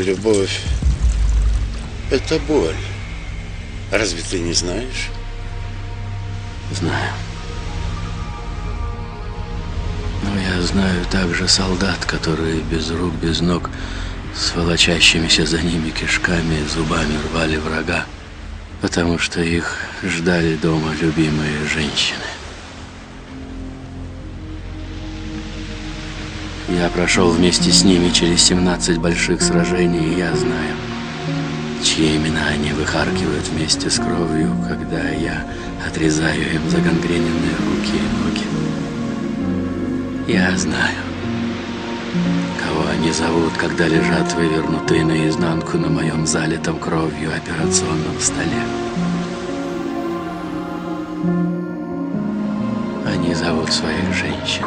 Любовь – это боль. Разве ты не знаешь? Знаю. Но я знаю также солдат, которые без рук, без ног, с волочащимися за ними кишками и зубами рвали врага, потому что их ждали дома любимые женщины. Я прошел вместе с ними через 17 больших сражений, и я знаю, чьи имена они выхаркивают вместе с кровью, когда я отрезаю им загангрененные руки и ноги. Я знаю, кого они зовут, когда лежат вывернутые наизнанку на моем залитом кровью операционном столе. Они зовут своих женщин.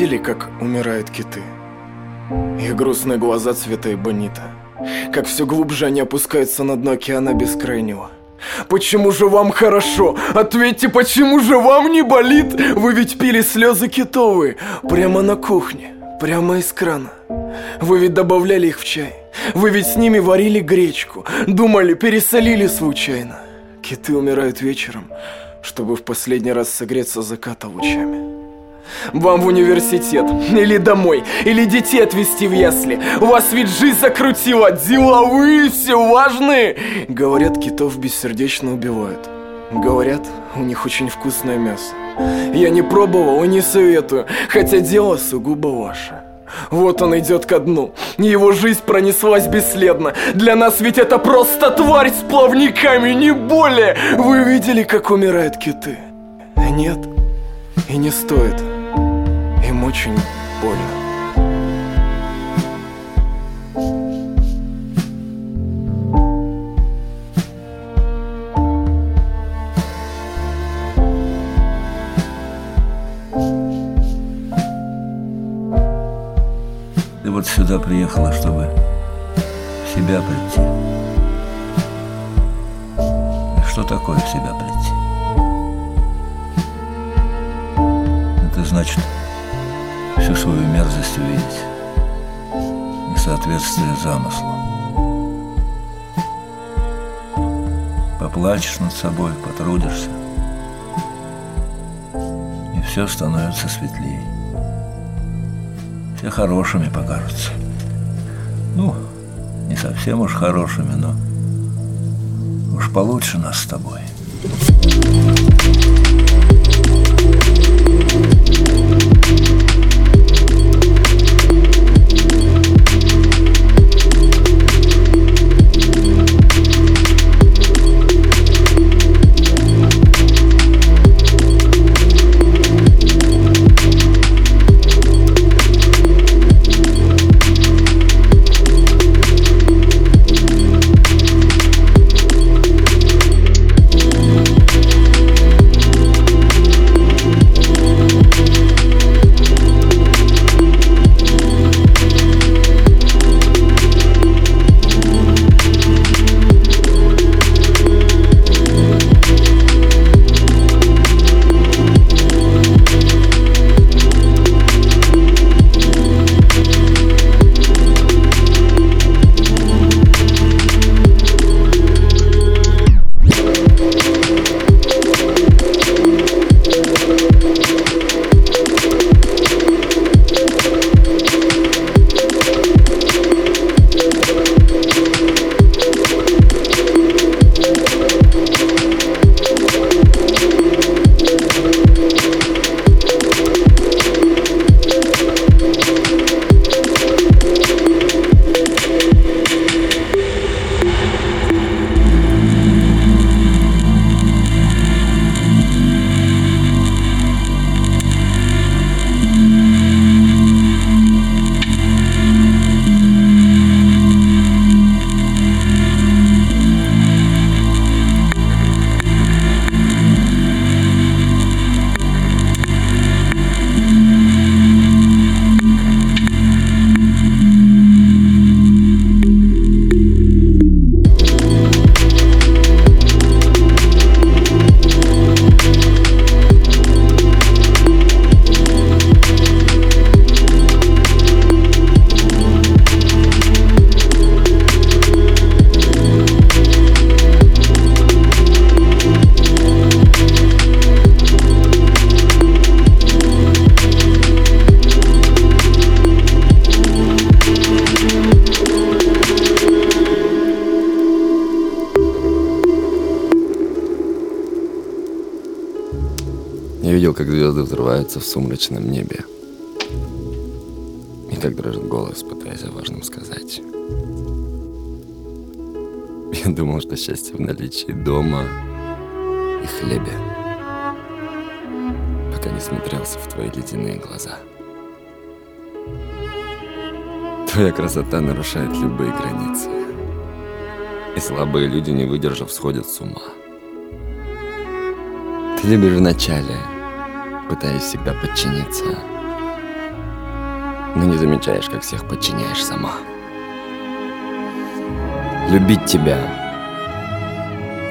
Видели, как умирают киты? Их грустные глаза цвета эбонита. Как все глубже они опускаются на дно океана бескрайнего. Почему же вам хорошо? Ответьте, почему же вам не болит? Вы ведь пили слезы китовые прямо на кухне, прямо из крана. Вы ведь добавляли их в чай. Вы ведь с ними варили гречку. Думали, пересолили случайно. Киты умирают вечером, чтобы в последний раз согреться заката лучами. Вам в университет, или домой, или детей отвезти в ясли. Вас ведь жизнь закрутила, деловые все важные. Говорят, китов бессердечно убивают. Говорят, у них очень вкусное мясо. Я не пробовал и не советую, хотя дело сугубо ваше. Вот он идет ко дну. Его жизнь пронеслась бесследно. Для нас ведь это просто тварь с плавниками, не более. Вы видели, как умирают киты? Нет? И не стоит. Им очень больно. Ты вот сюда приехала, чтобы в себя прийти. Что такое в себя прийти? Это значит всю свою мерзость увидеть. Несоответствие замыслу. Поплачешь над собой, потрудишься. И все становится светлее. Все хорошими покажутся. Ну, не совсем уж хорошими, но уж получше нас с тобой. Взрываются в сумрачном небе. И как дрожит голос, пытаясь о важном сказать. Я думал, что счастье в наличии дома и хлебе. Пока не смотрелся в твои ледяные глаза. Твоя красота нарушает любые границы. И слабые люди, не выдержав, сходят с ума. Ты любишь вначале, пытаясь всегда подчиниться, но не замечаешь, как всех подчиняешь сама. Любить тебя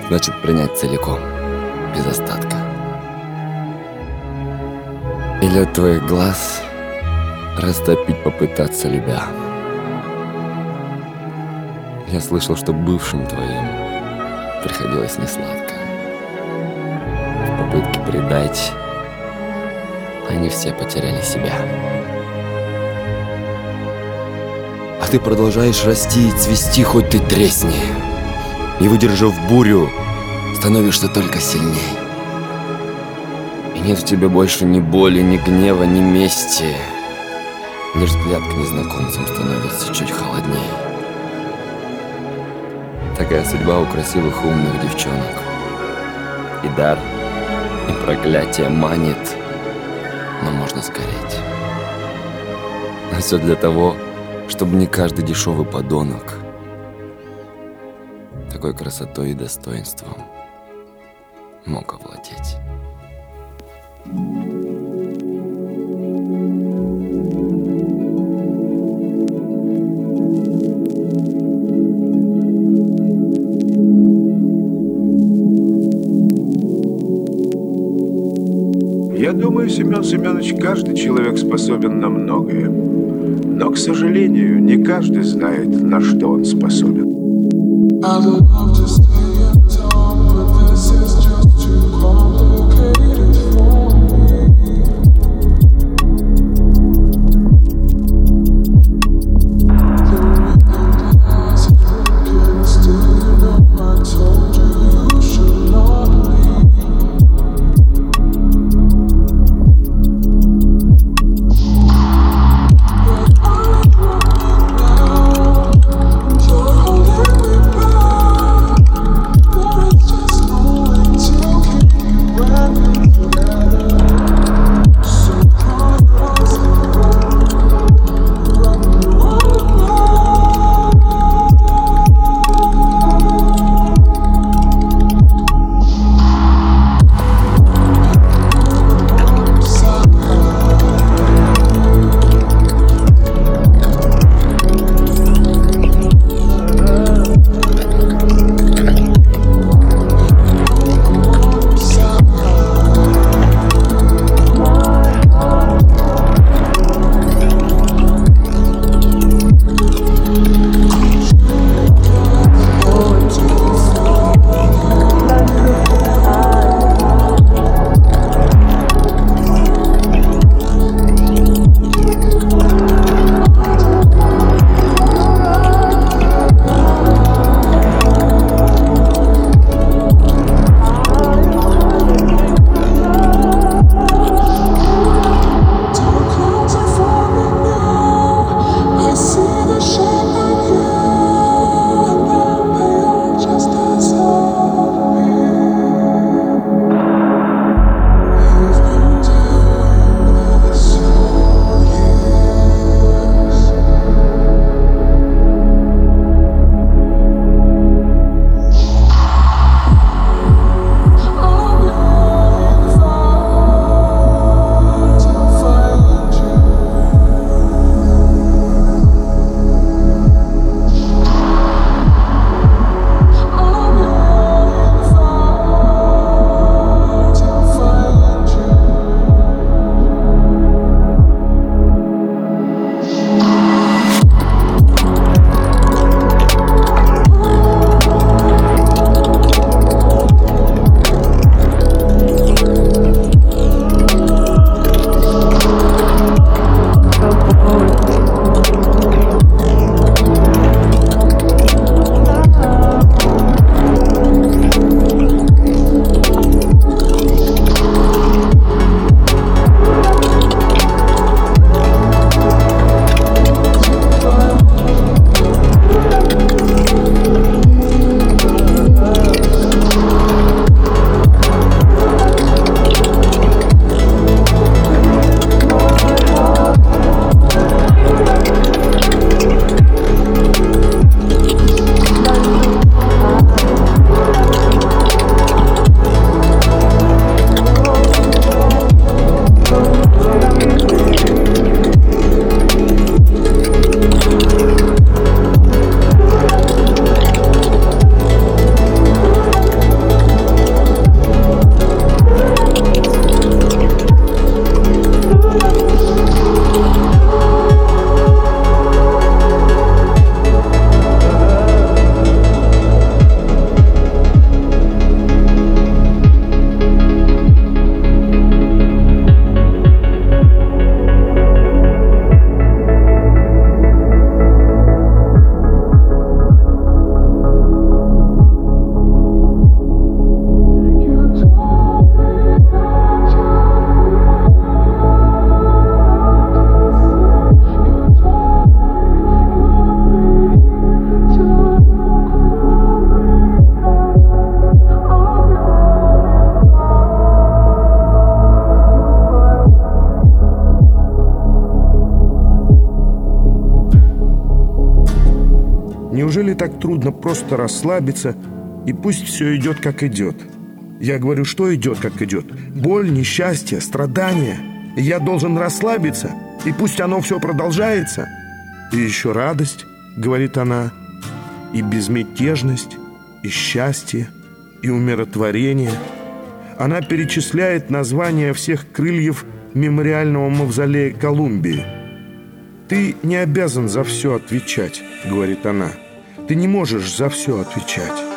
значит принять целиком, без остатка. И лед твоих глаз растопить попытаться любя. Я слышал, что бывшим твоим приходилось несладко. В попытке предать они все потеряли себя. А ты продолжаешь расти и цвести, хоть ты тресни. И выдержав бурю, становишься только сильней. И нет в тебе больше ни боли, ни гнева, ни мести. Лишь взгляд к незнакомцам становится чуть холодней. Такая судьба у красивых умных девчонок. И дар, и проклятие манит, но можно сгореть. Все для того, чтобы не каждый дешевый подонок такой красотой и достоинством мог овладеть. Семен Семенович, каждый человек способен на многое. Но, к сожалению, не каждый знает, на что он способен. I'd love to Неужели так трудно просто расслабиться и пусть все идет, как идет? Я говорю, что идет, как идет? Боль, несчастье, страдания. Я должен расслабиться, и пусть оно все продолжается. И еще радость, говорит она, и безмятежность, и счастье, и умиротворение. Она перечисляет названия всех крыльев мемориального мавзолея Колумбии. «Ты не обязан за все отвечать», — говорит она. Ты не можешь за все отвечать.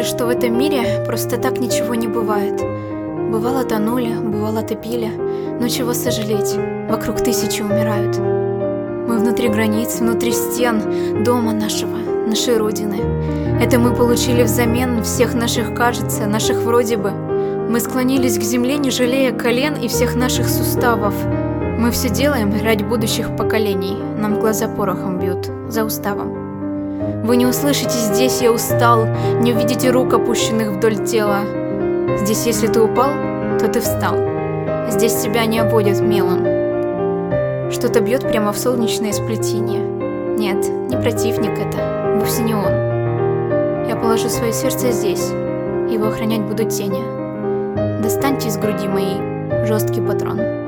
верили, что в этом мире просто так ничего не бывает. Бывало тонули, бывало топили, но чего сожалеть, вокруг тысячи умирают. Мы внутри границ, внутри стен, дома нашего, нашей Родины. Это мы получили взамен всех наших кажется, наших вроде бы. Мы склонились к земле, не жалея колен и всех наших суставов. Мы все делаем ради будущих поколений, нам глаза порохом бьют, за уставом. Вы не услышите «здесь я устал», не увидите рук, опущенных вдоль тела. Здесь, если ты упал, то ты встал. Здесь тебя не обводят мелом. Что-то бьет прямо в солнечное сплетение. Нет, не противник это, вовсе не он. Я положу свое сердце здесь, его охранять будут тени. Достаньте из груди моей жесткий патрон.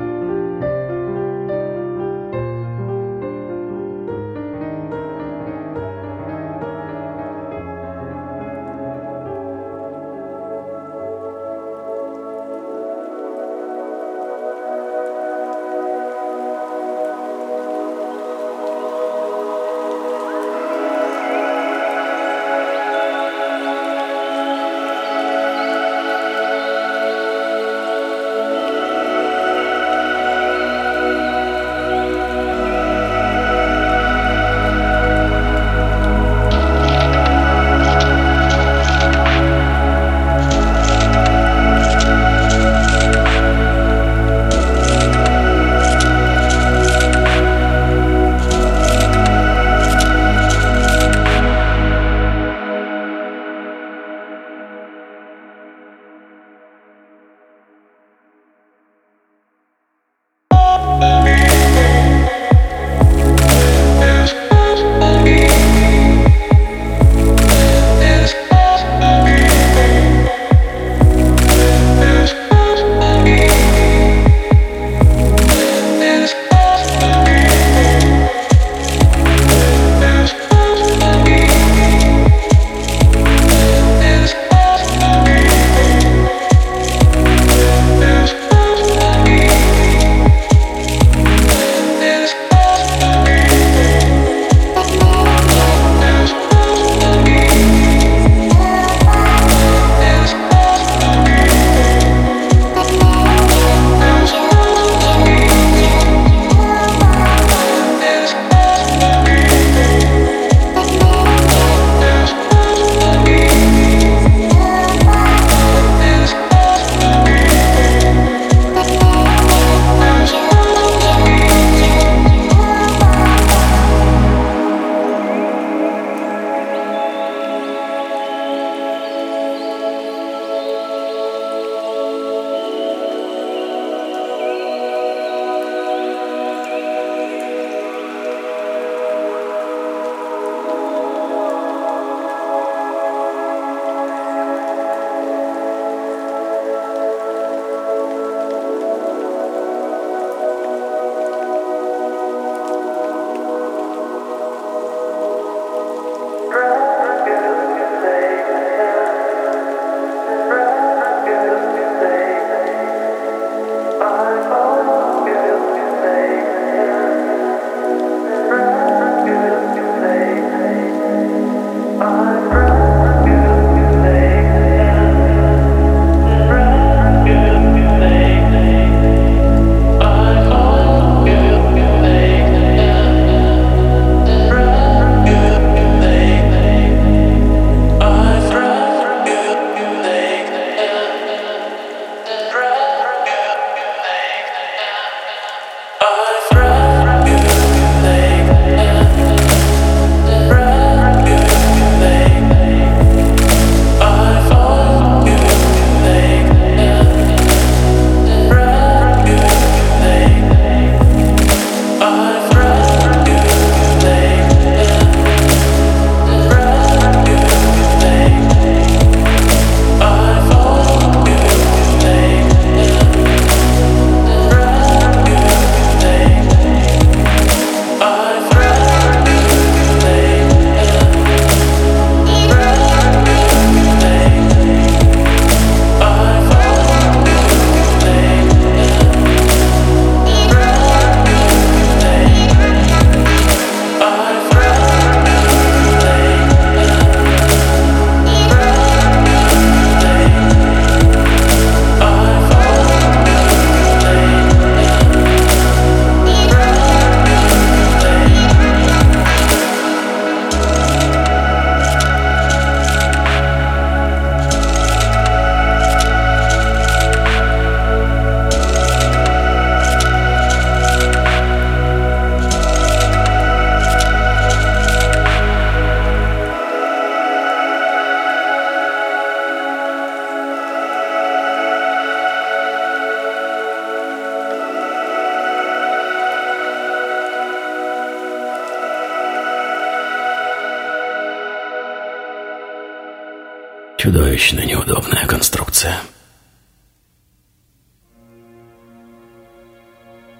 Чудовищно неудобная конструкция.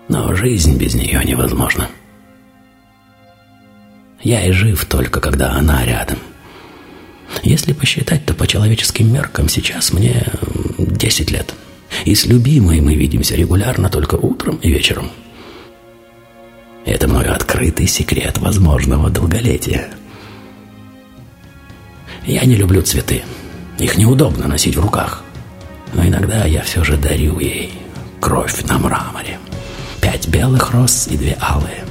Но жизнь без нее невозможна. Я и жив только, когда она рядом. Если посчитать, то по человеческим меркам сейчас мне 10 лет. И с любимой мы видимся регулярно только утром и вечером. Это мой открытый секрет возможного долголетия. Я не люблю цветы. Их неудобно носить в руках. Но иногда я все же дарю ей кровь на мраморе. Пять белых роз и две алые.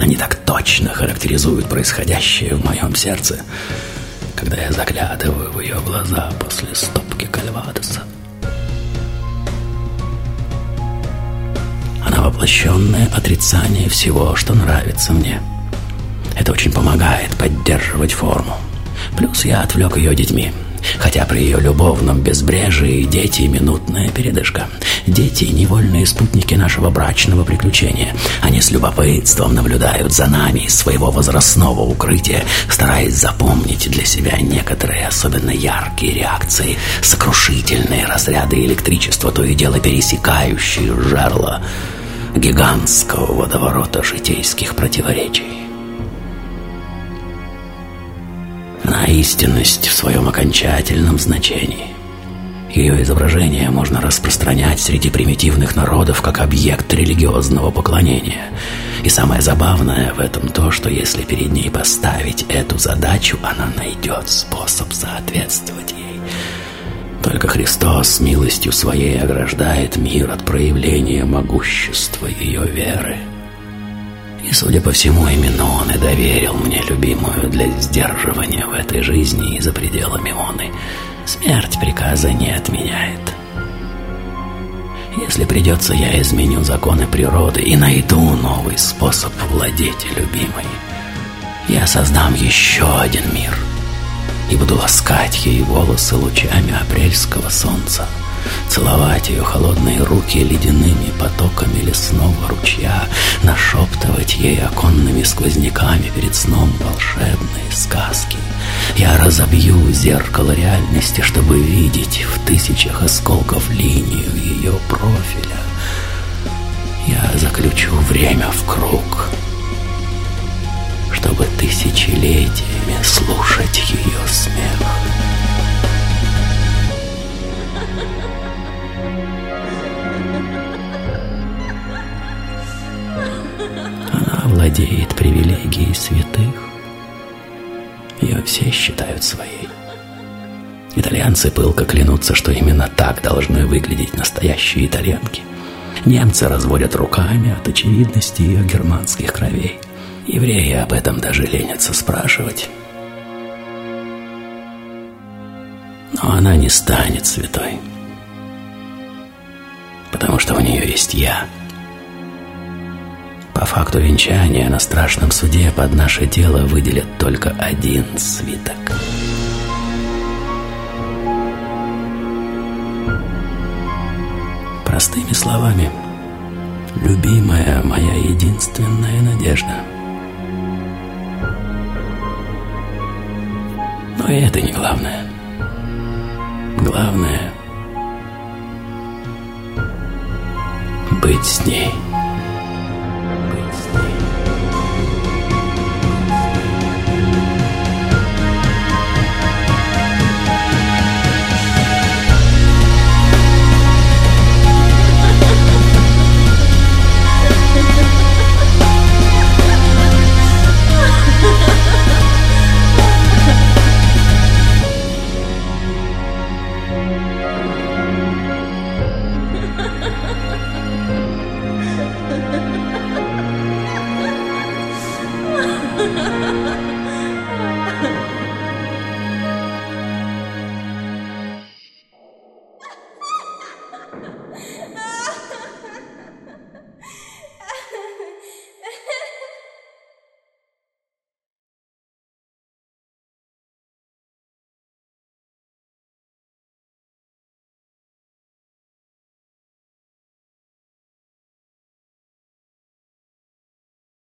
Они так точно характеризуют происходящее в моем сердце, когда я заглядываю в ее глаза после стопки кальвадоса. Она воплощенное отрицание всего, что нравится мне. Это очень помогает поддерживать форму. Плюс я отвлек ее детьми. Хотя при ее любовном безбрежии дети – минутная передышка. Дети – невольные спутники нашего брачного приключения. Они с любопытством наблюдают за нами из своего возрастного укрытия, стараясь запомнить для себя некоторые особенно яркие реакции, сокрушительные разряды электричества, то и дело пересекающие жерло гигантского водоворота житейских противоречий. На истинность в своем окончательном значении. Ее изображение можно распространять среди примитивных народов как объект религиозного поклонения. И самое забавное в этом то, что если перед ней поставить эту задачу, она найдет способ соответствовать ей. Только Христос милостью своей ограждает мир от проявления могущества ее веры. И, судя по всему, именно он и доверил мне любимую для сдерживания в этой жизни и за пределами оны. Смерть приказа не отменяет. Если придется, я изменю законы природы и найду новый способ владеть любимой. Я создам еще один мир и буду ласкать ей волосы лучами апрельского солнца целовать ее холодные руки ледяными потоками лесного ручья, нашептывать ей оконными сквозняками перед сном волшебные сказки. Я разобью зеркало реальности, чтобы видеть в тысячах осколков линию ее профиля. Я заключу время в круг, чтобы тысячелетиями слушать ее смех. Владеет привилегией святых. Ее все считают своей. Итальянцы пылко клянутся, что именно так должны выглядеть настоящие итальянки. Немцы разводят руками от очевидности ее германских кровей. Евреи об этом даже ленятся спрашивать. Но она не станет святой, потому что у нее есть я – по факту венчания на страшном суде под наше дело выделят только один свиток. Простыми словами, любимая моя единственная надежда. Но и это не главное. Главное — быть с ней. Sleep.